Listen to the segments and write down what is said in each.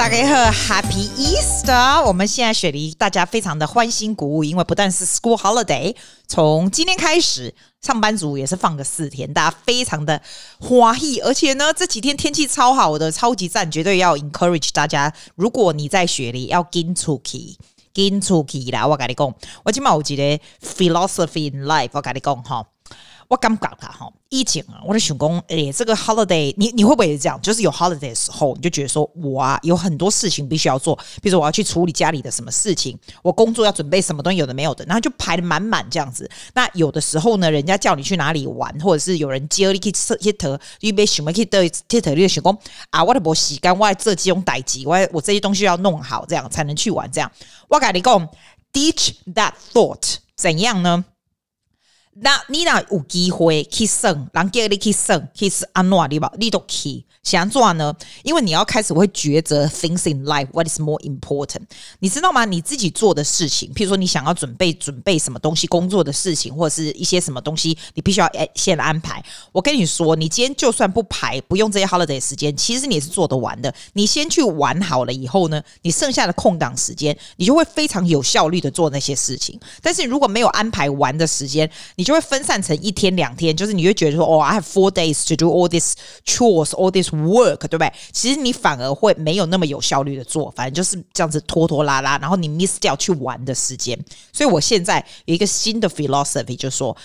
大家好，Happy Easter！我们现在雪梨大家非常的欢欣鼓舞，因为不但是 School Holiday，从今天开始，上班族也是放个四天，大家非常的欢喜。而且呢，这几天天气超好的，超级赞，绝对要 encourage 大家。如果你在雪梨，要跟出去，跟出去啦！我跟你讲，我今嘛有一个 philosophy in life，我跟你讲哈。我感觉他哈，疫情啊，我的想讲，诶、欸，这个 holiday，你你会不会也这样？就是有 holiday 的时候，你就觉得说，我啊，有很多事情必须要做，比如说我要去处理家里的什么事情，我工作要准备什么东西，有的没有的，然后就排得满满这样子。那有的时候呢，人家叫你去哪里玩，或者是有人接你去吃去特，预备什么去的去特，你就想讲啊，我的没时间，我要做这种代志，我我这些东西要弄好，这样才能去玩。这样，我跟你讲，ditch that thought，怎样呢？那你那有机会去省，人叫你去省，去是安怎的吧？你都去。想做呢？因为你要开始会抉择 things in life what is more important，你知道吗？你自己做的事情，譬如说你想要准备准备什么东西，工作的事情，或者是一些什么东西，你必须要诶先安排。我跟你说，你今天就算不排，不用这些 holiday 时间，其实你也是做得完的。你先去玩好了以后呢，你剩下的空档时间，你就会非常有效率的做那些事情。但是如果没有安排完的时间，你就会分散成一天两天，就是你会觉得说，哦，I have four days to do all this chores, all this work，对不对？其实你反而会没有那么有效率的做，反正就是这样子拖拖拉拉，然后你 miss 掉去玩的时间。所以我现在有一个新的 philosophy，就是说，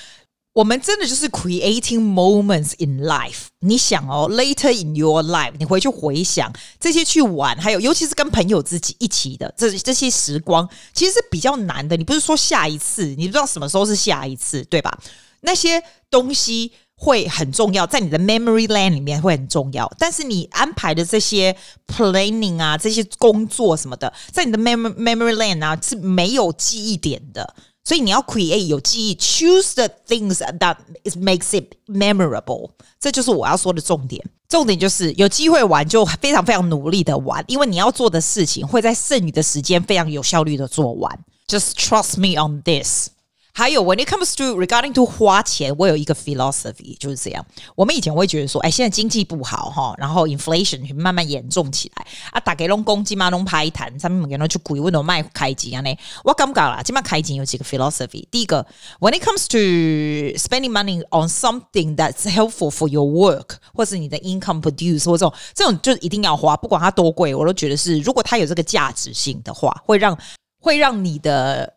我们真的就是 creating moments in life。你想哦，later in your life，你回去回想这些去玩，还有尤其是跟朋友自己一起的这这些时光，其实是比较难的。你不是说下一次，你不知道什么时候是下一次，对吧？那些东西。会很重要，在你的 memory land 里面会很重要。但是你安排的这些 planning 啊，这些工作什么的，在你的 memory memory land 啊是没有记忆点的。所以你要 create 有记忆，choose the things that it makes it memorable。这就是我要说的重点。重点就是有机会玩，就非常非常努力的玩，因为你要做的事情会在剩余的时间非常有效率的做完。Just trust me on this。还有，when it comes to regarding to 花钱，我有一个 philosophy 就是这样。我们以前会觉得说，哎，现在经济不好哈，然后 inflation 慢慢严重起来啊，大家拢公鸡嘛拢拍谈，上面每个人去鬼问我卖开金啊呢。我感觉啦，今麦开金有几个 philosophy。第一个，when it comes to spending money on something that's helpful for your work，或是你的 income produce 或这种这种就一定要花，不管它多贵，我都觉得是，如果它有这个价值性的话，会让会让你的。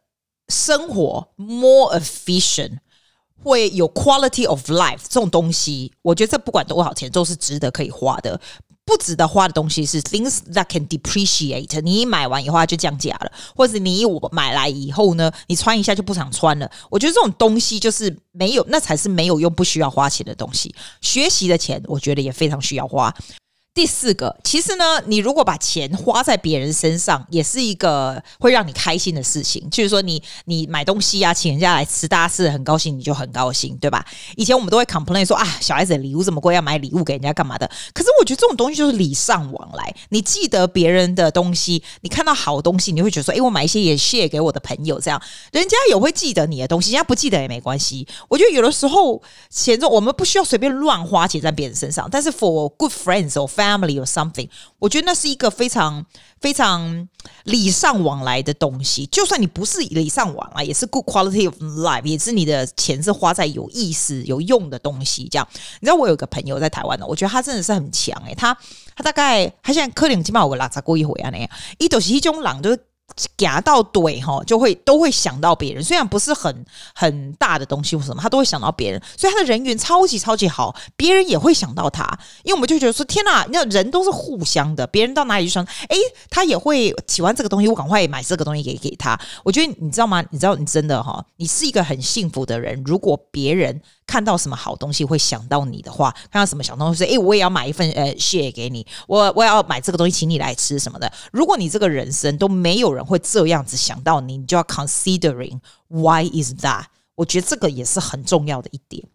生活 more efficient，会有 quality of life 这种东西，我觉得这不管多少钱都是值得可以花的。不值得花的东西是 things that can depreciate，你一买完以后它就降价了，或者你我买来以后呢，你穿一下就不想穿了。我觉得这种东西就是没有，那才是没有用、不需要花钱的东西。学习的钱，我觉得也非常需要花。第四个，其实呢，你如果把钱花在别人身上，也是一个会让你开心的事情。就是说你，你买东西啊，请人家来吃，大家吃的很高兴，你就很高兴，对吧？以前我们都会 complain 说啊，小孩子的礼物这么贵，要买礼物给人家干嘛的？可是我觉得这种东西就是礼尚往来。你记得别人的东西，你看到好东西，你会觉得说，哎，我买一些也谢给我的朋友，这样人家也会记得你的东西，人家不记得也没关系。我觉得有的时候钱，我们不需要随便乱花钱在别人身上，但是 for good friends or family Family or something，我觉得那是一个非常非常礼尚往来的东西。就算你不是礼尚往来，也是 good quality of life，也是你的钱是花在有意思、有用的东西。这样，你知道我有个朋友在台湾的，我觉得他真的是很强诶、他他大概他现在科林起码有个拉杂过一回啊那样，一都是一种人就是。夹到怼哈，就会都会想到别人。虽然不是很很大的东西或什么，他都会想到别人。所以他的人缘超级超级好，别人也会想到他。因为我们就觉得说，天哪，那人都是互相的。别人到哪里去说，哎，他也会喜欢这个东西，我赶快买这个东西给给他。我觉得你知道吗？你知道你真的哈，你是一个很幸福的人。如果别人看到什么好东西会想到你的话，看到什么小东西，哎，我也要买一份呃蟹给你，我我要买这个东西请你来吃什么的。如果你这个人生都没有人会这样子想到你，你就要 considering why is that？我觉得这个也是很重要的一点。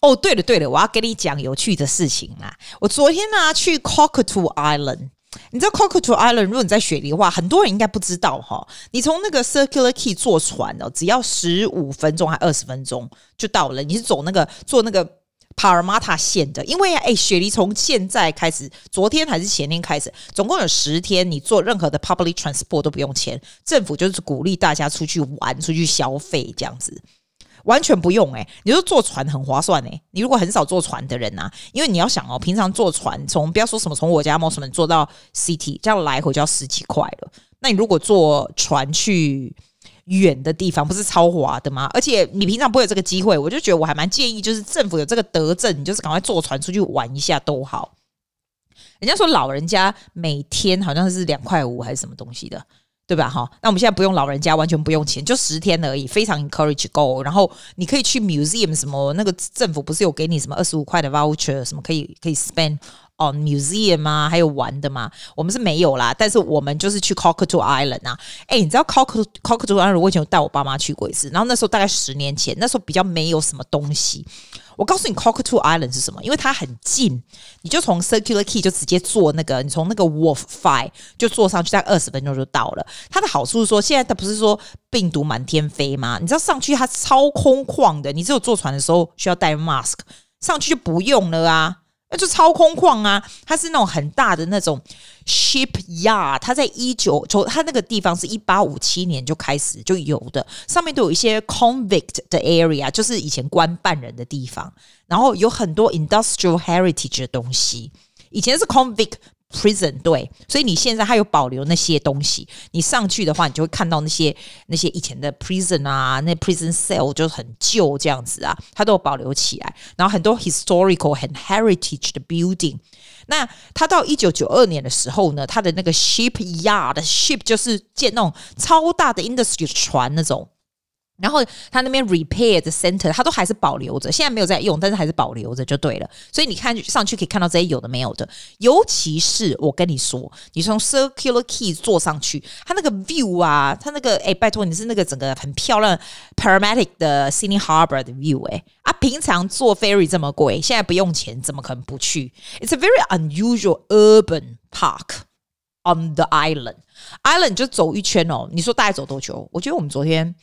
哦，对了对了，我要跟你讲有趣的事情啦。我昨天呢去 Cockatoo Island，你知道 Cockatoo Island？如果你在雪梨的话，很多人应该不知道哈。你从那个 Circular Key 坐船哦，只要十五分钟还二十分钟就到了。你是走那个坐那个。帕尔马塔线的，因为哎，雪梨从现在开始，昨天还是前天开始，总共有十天，你坐任何的 public transport 都不用钱，政府就是鼓励大家出去玩、出去消费这样子。完全不用哎、你说坐船很划算哎、你如果很少坐船的人呐、啊，因为你要想哦，平常坐船从不要说什么从我家 Mosman 坐到 City，这样来回就要十几块了。那你如果坐船去远的地方，不是超划的吗？而且你平常不会有这个机会，我就觉得我还蛮建议，就是政府有这个德政，你就是赶快坐船出去玩一下都好。人家说老人家每天好像是两块五还是什么东西的。对吧？哈，那我们现在不用老人家，完全不用钱，就十天而已，非常 encourage go。然后你可以去 museum 什么，那个政府不是有给你什么二十五块的 voucher，什么可以可以 spend 哦 museum 啊，还有玩的嘛？我们是没有啦，但是我们就是去 Cockatoo Island 啊。哎，你知道 Cockatoo Cockatoo Island 我以前有带我爸妈去过一次，然后那时候大概十年前，那时候比较没有什么东西。我告诉你，Cockatoo Island 是什么？因为它很近，你就从 Circular Key 就直接坐那个，你从那个 Wharf Five 就坐上去，大概二十分钟就到了。它的好处是说，现在它不是说病毒满天飞吗？你知道上去它超空旷的，你只有坐船的时候需要戴 mask，上去就不用了啊。那就超空旷啊！它是那种很大的那种 shipyard，它在一九从它那个地方是一八五七年就开始就有的，上面都有一些 convict 的 area，就是以前关犯人的地方，然后有很多 industrial heritage 的东西，以前是 convict。Prison 对，所以你现在还有保留那些东西，你上去的话，你就会看到那些那些以前的 prison 啊，那 prison cell 就是很旧这样子啊，它都有保留起来。然后很多 historical 很 heritage 的 building，那它到一九九二年的时候呢，它的那个 shipyard ship 就是建那种超大的 industry 船那种。然后他那边 repair 的 center，他都还是保留着，现在没有在用，但是还是保留着就对了。所以你看上去可以看到这些有的没有的，尤其是我跟你说，你从 Circular key 坐上去，它那个 view 啊，它那个哎，拜托你是那个整个很漂亮 Parramatta 的 Sydney Harbour 的 view 哎啊，平常坐 ferry 这么贵，现在不用钱，怎么可能不去？It's a very unusual urban park on the island. Island 就走一圈哦，你说大概走多久？我觉得我们昨天。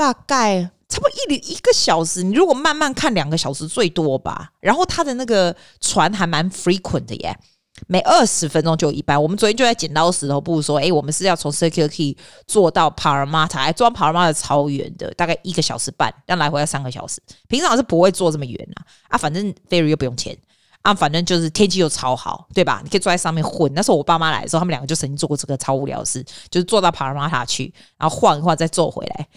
大概差不多一一个小时，你如果慢慢看两个小时最多吧。然后它的那个船还蛮 frequent 的耶，每二十分钟就一班。我们昨天就在剪刀石头布说，哎，我们是要从 Circular Quay 坐到 Parramatta，还坐到 parma 台超远的，大概一个小时半，但来回要三个小时。平常是不会坐这么远啊，啊，反正 ferry 又不用钱。啊，反正就是天气又超好，对吧？你可以坐在上面混。那时候我爸妈来的时候，他们两个就曾经做过这个超无聊的事，就是坐到帕拉马塔去，然后晃一晃再坐回来。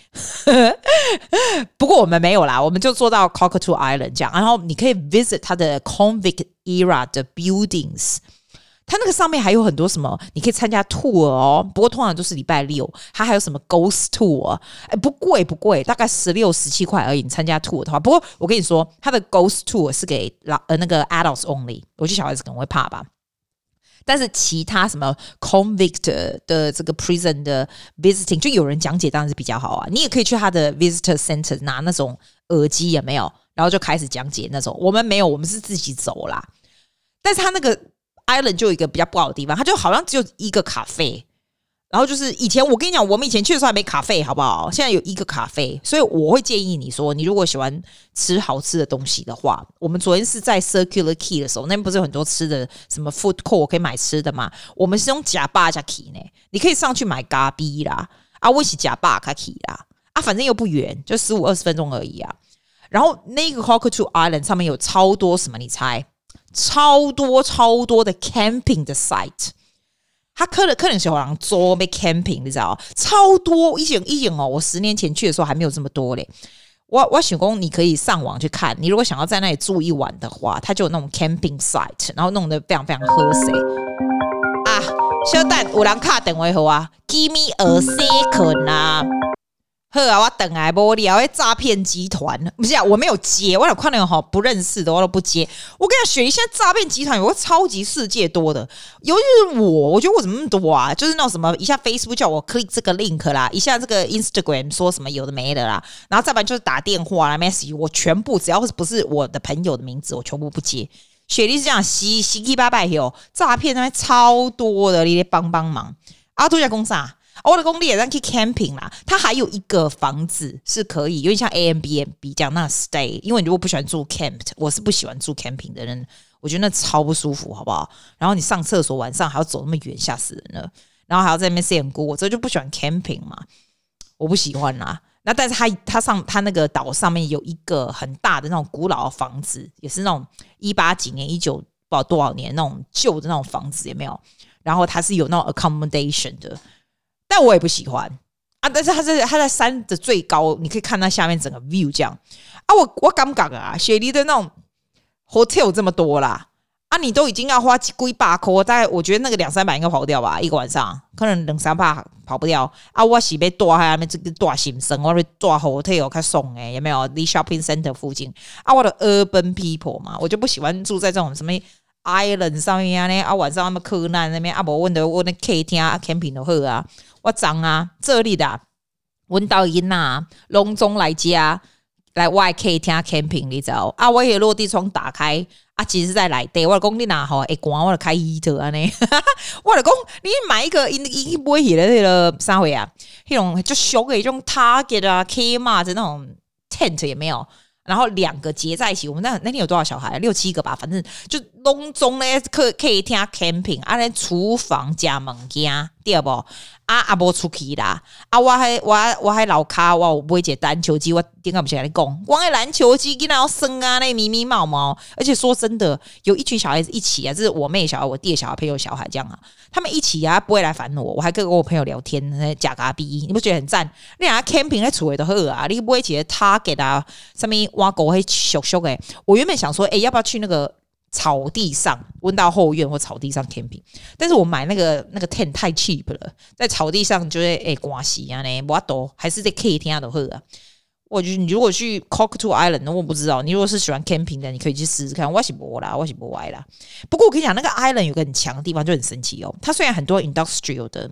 不过我们没有啦，我们就坐到 Cockatoo Island 这样，然后你可以 visit 它的 Convict Era 的 buildings。它那个上面还有很多什么，你可以参加 tour 哦。不过通常都是礼拜六，它还有什么 ghost tour，哎，不贵不贵，大概十六十七块而已。你参加 tour 的话，不过我跟你说，它的 ghost tour 是给老呃那个 adults only，我觉得小孩子可能会怕吧。但是其他什么 convict 的这个 prison 的 visiting，就有人讲解，当然是比较好啊。你也可以去他的 visitor center 拿那种耳机，有没有？然后就开始讲解那种。我们没有，我们是自己走啦。但是他那个。Island 就有一个比较不好的地方，它就好像只有一个咖啡，然后就是以前我跟你讲，我们以前去的时候还没咖啡，好不好？现在有一个咖啡，所以我会建议你说，你如果喜欢吃好吃的东西的话，我们昨天是在 Circular Key 的时候，那边不是有很多吃的，什么 food court 可以买吃的嘛？我们是用假巴加 key 呢，你可以上去买咖啡啦，啊，我是假巴卡 key 啦，啊，反正又不远，就十五二十分钟而已啊。然后那个 Cockatoo Island 上面有超多什么？你猜？超多超多的 camping 的 site，他可能可能是好像做没 camping，你知道？超多一整一整哦！我十年前去的时候还没有这么多嘞。我我想说，你可以上网去看，你如果想要在那里住一晚的话，他就有那种 camping site，然后弄得非常非常和谐啊！小蛋有人卡等位好啊，Give me a second 啊！呵啊，我等来玻璃啊！我诈骗集团不是啊，我没有接，我有看那个哈不认识的，我都不接。我跟你讲，雪梨现在诈骗集团有个超级世界多的，尤其是我，我觉得我怎么那么多啊？就是那种什么，一下 Facebook 叫我 click 这个 link 啦，一下这个 Instagram 说什么有的没的啦，然后再不然就是打电话啦，message 我全部只要是不是我的朋友的名字，我全部不接。雪梨是这样，七七七八八有诈骗那边超多的，你得帮帮忙。阿杜在公司啊。我的工地也让去 camping 啦，它还有一个房子是可以，有点像 A M B N B 这样那 stay。因为你如果不喜欢住 camp，我是不喜欢住 camping 的人，我觉得那超不舒服，好不好？然后你上厕所晚上还要走那么远，吓死人了。然后还要在那边晒锅，我这就不喜欢 camping 嘛，我不喜欢啦。那但是它它上它那个岛上面有一个很大的那种古老的房子，也是那种一八几年、一九不知道多少年那种旧的那种房子，有没有？然后它是有那种 accommodation 的。但我也不喜欢啊！但是它在它在山的最高，你可以看到下面整个 view 这样啊！我我敢不敢啊？雪梨的那种 hotel 这么多啦啊！你都已经要花几百块，大概我觉得那个两三百应该跑不掉吧？一个晚上可能两三百跑不掉啊！我是被住在下面这个大新生，我被住 hotel 开送诶，有没有？离 shopping center 附近啊！我的 urban people 嘛，我就不喜欢住在这种什么 island 上面啊！啊，晚上他们客难那边啊，我问的我那客厅啊，camping 都好啊。我脏啊！这里的温导音呐，隆中来家来外可以听 camping，你知道啊？我也落地窗打开啊，其实在来对，我讲你哪好？哎，关我开 heater 啊呢？我 讲你买一个一一买起来那个啥会啊？那种就小的，这种 Target 啊，Kmart 的那种 tent 也没有。然后两个结在一起，我们那那天有多少小孩？六七个吧，反正就隆中嘞，可可以听 camping 啊，连厨房加物件，对无？啊啊，无出去啦！啊，我还我我还老卡，我买一个篮球机，我点解不起来讲？光个篮球机，给那要生啊，那咪咪毛毛。而且说真的，有一群小孩子一起啊，这是我妹小孩、我弟的小孩、朋友小孩这样啊，他们一起啊，不会来烦我。我还跟我朋友聊天，那假咖逼，你不觉得很赞？你俩 camping 在厝里都好啊，你不会觉得他给他上面挖狗会咻咻诶？我原本想说，哎，要不要去那个？草地上温到后院或草地上 camping，但是我买那个那个 tent 太 cheap 了，在草地上就会诶刮洗啊呢，我都还是在 K 天都好啊。我就你如果去 cock to Island，我不知道你如果是喜欢 camping 的，你可以去试试看。我是不啦，我是不歪啦。不过我跟你讲，那个 island 有个很强的地方，就很神奇哦。它虽然很多 industrial 的，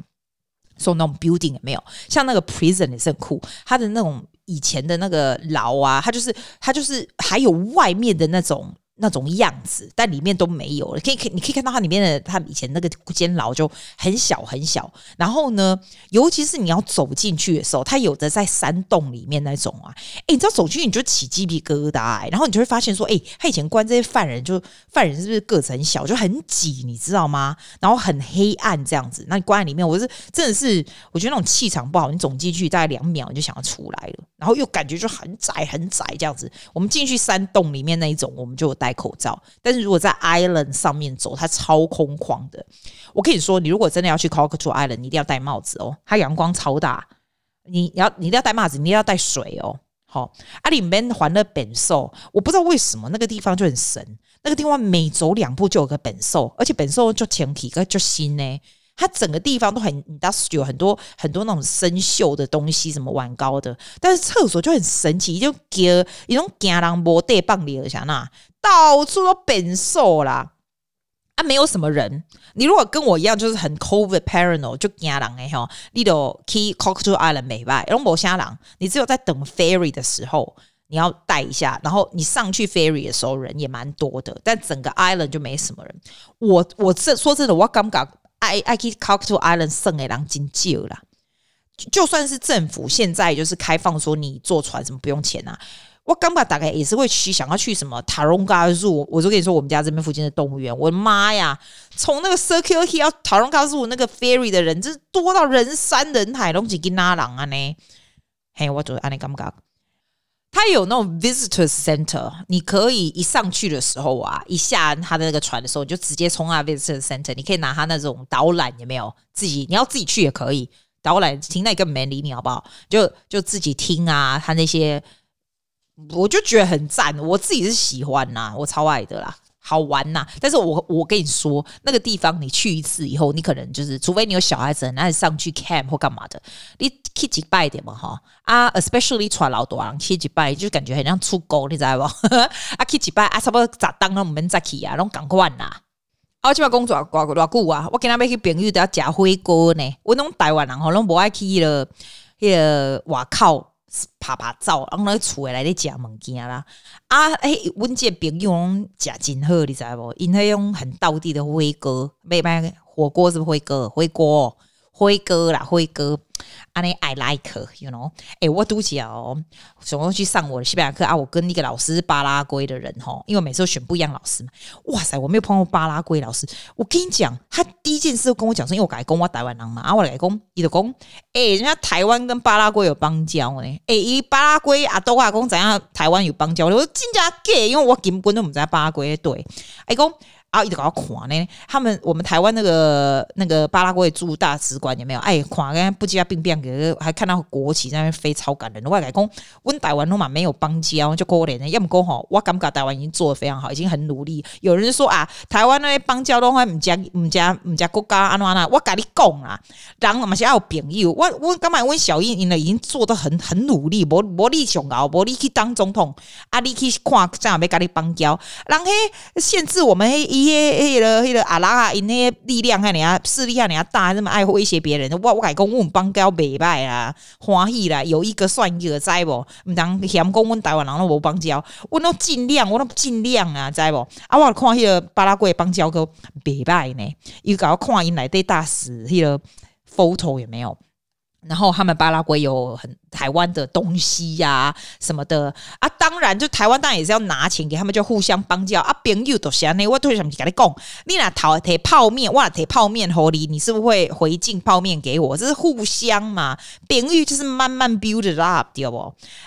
说那种 building 也没有，像那个 prison 也是很酷，它的那种以前的那个牢啊，它就是它就是还有外面的那种。那种样子，但里面都没有了。可以，可以，你可以看到它里面的，它以前那个监牢就很小很小。然后呢，尤其是你要走进去的时候，它有的在山洞里面那种啊，哎，你知道走进去你就起鸡皮疙瘩，然后你就会发现说，哎，他以前关这些犯人，就犯人是不是个子很小，就很挤，你知道吗？然后很黑暗这样子。那你关在里面，我是真的是，我觉得那种气场不好。你走进去大概两秒，你就想要出来了，然后又感觉就很窄很窄这样子。我们进去山洞里面那一种，我们就待带口罩，但是如果在 island 上面走，它超空旷的。我跟你说，你如果真的要去 Cockatoo Island，你一定要戴帽子哦，它阳光超大。你要你一定要戴帽子，你一定要带水哦。好、哦，啊里面环了本兽，我不知道为什么那个地方就很神。那个地方每走两步就有个本兽，而且本兽就前体个就新呢。它整个地方都很 industrial，很多很多那种生锈的东西，什么碗高的。但是厕所就很神奇，就给一种惊人无地放里而下那，到处都变瘦啦。啊，没有什么人。你如果跟我一样，就是很 COVID paranoid，就惊人哎吼。你都 Key Cockatoo Island 没吧？然后没啥人，你只有在等 ferry 的时候，你要带一下。然后你上去 ferry 的时候，人也蛮多的，但整个 island 就没什么人。我我这说真的，我感觉。爱爱去 Cockatoo Island 剩的人真少啦，就算是政府现在就是开放说你坐船什么不用钱啊，我刚把大概也是会去想要去什么 Taronga Zoo，我就跟你说我们家这边附近的动物园，我的妈呀，从那个 Circular Quay 到 Taronga Zoo 那个 ferry 的人，真是多到人山人海，拢是跟拉郎啊呢？嘿，我就安尼感觉。它有那种 visitor center，你可以一上去的时候啊，一下他的那个船的时候，你就直接冲啊 visitor center，你可以拿他那种导览，有没有？自己你要自己去也可以，导览听那个没理你好不好？就就自己听啊，他那些，我就觉得很赞，我自己是喜欢呐、我超爱的啦。好玩呐、但是我我跟你说，那个地方你去一次以后，你可能就是，除非你有小孩子，那你上去 camp 或干嘛的，你去几拜点嘛哈啊，especially 传老多人去几拜，就感觉很像出国，你知道不？啊，去几拜啊，差不多咋当那我们再去啊，拢赶快呐。啊，这边工作偌偌久啊，我跟他们去朋友都要吃火锅呢。我拢台湾人吼，拢不爱去了，那个外口。拍拍照，然后那个厝内来咧食物件啦。啊，哎、欸，阮这朋友食真好，你知无？因迄种很道地的火锅，买买火锅是火锅，火锅辉哥啦，辉哥。安尼 I like，you know？哎、我都讲哦，总共去上我的西班牙课啊。我跟那个老师巴拉圭的人吼，因为每次都选不一样老师嘛。哇塞，我没有碰过巴拉圭老师。我跟你讲，他第一件事跟我讲说，因为我改工，我台湾人嘛，啊，我改工，伊就讲，哎，人家台湾跟巴拉圭有邦交呢。哎，伊巴拉圭啊，都话讲怎样？台湾有邦交？我说真假假，因为我根本都唔在巴拉圭对。哎，讲。啊，一直搞到垮呢。他们我们台湾那个那个巴拉圭驻大使馆有没有？哎，垮跟不加病变，给还看到国旗在那边飞，超感人。我改讲，温台湾嘛没有邦交，就可怜的。要么讲吼，我感觉台湾已经做得非常好，已经很努力。有人说啊，台湾那些邦交都还唔加唔加唔加国家安怎啦？我跟你讲啊，人嘛是要有朋友。我我干嘛？温小英呢已经做得很很努力，无无你上高，无你去当总统，啊，你去看怎样要跟你邦交，人嘿限制我们嘿。伊个迄个迄个阿拉啊，因那些力量看人家势力看人家大，这么爱威胁别人，我我改讲我们邦交袂歹啦，欢喜啦，有一个算一个，知无？毋通嫌讲阮台湾人拢无邦交，我都尽量，我都尽量啊，知无？啊，我看迄个巴拉圭邦交个袂歹呢，伊搞看因内底大使迄个 photo 有没有？然后他们巴拉圭有很台湾的东西呀、什么的啊，当然就台湾当然也是要拿钱给他们，就互相帮交啊。朋友都是安尼，我为什么跟你讲？你拿讨提泡面，我提泡面给你，你是不是会回敬泡面给我？这是互相嘛，朋友就是慢慢 build it up，对不？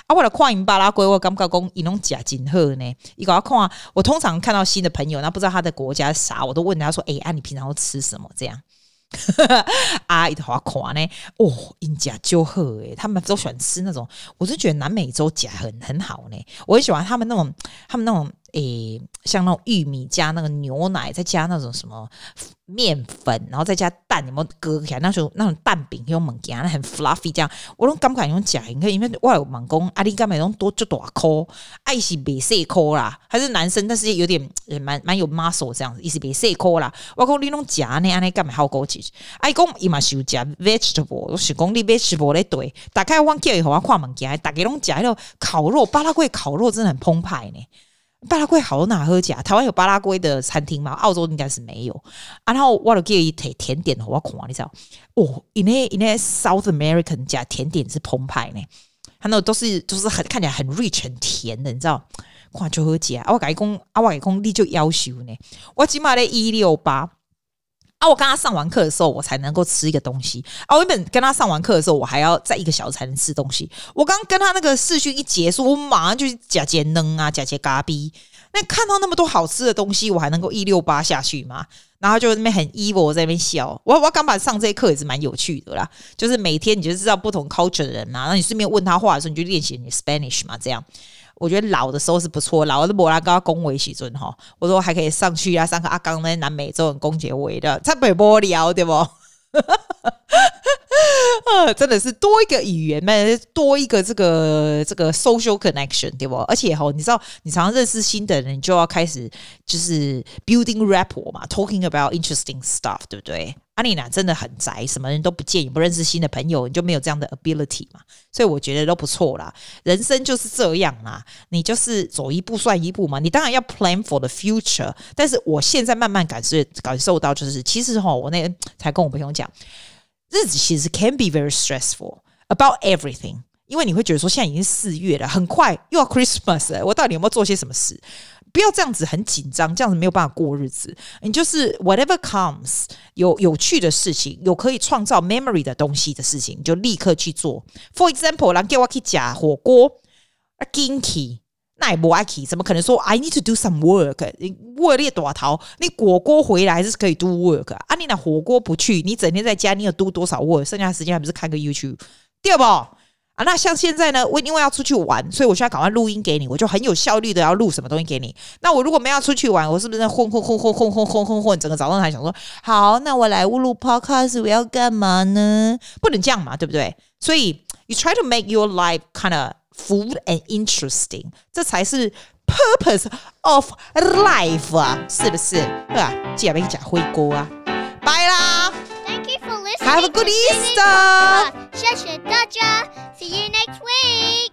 啊，我来看因巴拉圭，我感觉讲伊拢假真好呢。伊搞看，我通常看到新的朋友，那不知道他的国家是啥，我都问他说：“哎，啊，你平常都吃什么？”这样。阿姨的滑块呢？哦，因家就好诶，他们都喜欢吃那种，我是觉得南美洲甲很很好呢。我很喜欢他们那种，他们那种。诶、像那种玉米加那个牛奶，再加那种什么面粉，然后再加蛋，有没有割起来那种那种蛋饼用猛夹，很 fluffy 这样。我都敢不敢用假？你看，因为我有猛攻，阿里干美东多就大颗，爱是别细颗啦，还是男生，但是有点也蛮蛮有 muscle 这样子，意思别细颗啦。我讲你弄假呢，阿里干美好高级。哎，讲伊嘛是有加 vegetable，我是讲你 vegetable 咧对。打开我叫以后我看猛夹，大家拢夹那种烤肉，巴拉圭烤肉真的很澎湃呢。巴拉圭好哪喝假？台湾有巴拉圭的餐厅吗？澳洲应该是没有。啊、然后我就给一甜甜点，我看你知道？哦，因为因为 South American 加甜点是澎湃呢，他那都是都是很看起来很 rich 很甜的，你知道？看就喝假。我改工啊，我改工你就要求呢，我起码得一六八。啊！我跟他上完课的时候，我才能够吃一个东西。啊！我原本跟他上完课的时候，我还要再一个小时才能吃东西。我刚跟他那个视讯一结束，我马上就假节能啊，假节咖逼。那看到那么多好吃的东西，我还能够一六八下去吗？然后就那边很 evil 在那边笑。我我刚把上这些课也是蛮有趣的啦，就是每天你就知道不同 culture 的人嘛，然后你顺便问他话的时候，你就练习你 Spanish 嘛，这样。我觉得老的时候是不错，老是摩拉高恭维喜尊哈，我说还可以上去啊，上个阿刚那南美洲人恭结尾的，差北波聊对不？啊，真的是多一个语言嘛，多一个这个这个 social connection 对不？而且哈，你知道，你常常认识新的人，就要开始就是 building rapport 嘛，talking about interesting stuff，对不对？阿丽娜真的很宅，什么人都不见，也不认识新的朋友，你就没有这样的 ability 嘛？所以我觉得都不错啦。人生就是这样啦，你就是走一步算一步嘛。你当然要 plan for the future，但是我现在慢慢感受感受到，就是其实哈，我那天才跟我朋友讲，日子其实 can be very stressful about everything，因为你会觉得说，现在已经四月了，很快又要 Christmas 了，我到底有没有做些什么事？不要这样子很紧张，这样子没有办法过日子。你就是 whatever comes，有有趣的事情，有可以创造 memory 的东西的事情，你就立刻去做。For example，人叫我去吃火锅，啊，Ginky，那也不爱去，怎么可能说 I need to do some work？你为了多逃，你火锅回来还是可以 do work 啊？你那火锅不去，你整天在家，你有 do 多少 work？剩下的时间还不是看个 YouTube，对不？啊，那像现在呢，我因为要出去玩，所以我需要赶快录音给你，我就很有效率的要录什么东西给你。那我如果没要出去玩，我是不是在混混混混混混混混混，整个早上还想说，好，那我来录 podcast，我要干嘛呢？不能这样嘛，对不对？所以，you try to make your life kind of full and interesting，这才是 purpose of life 啊，是不是？对吧？记得要讲回锅啊，拜啦。Have a good Easter! 谢谢大家，See you next week!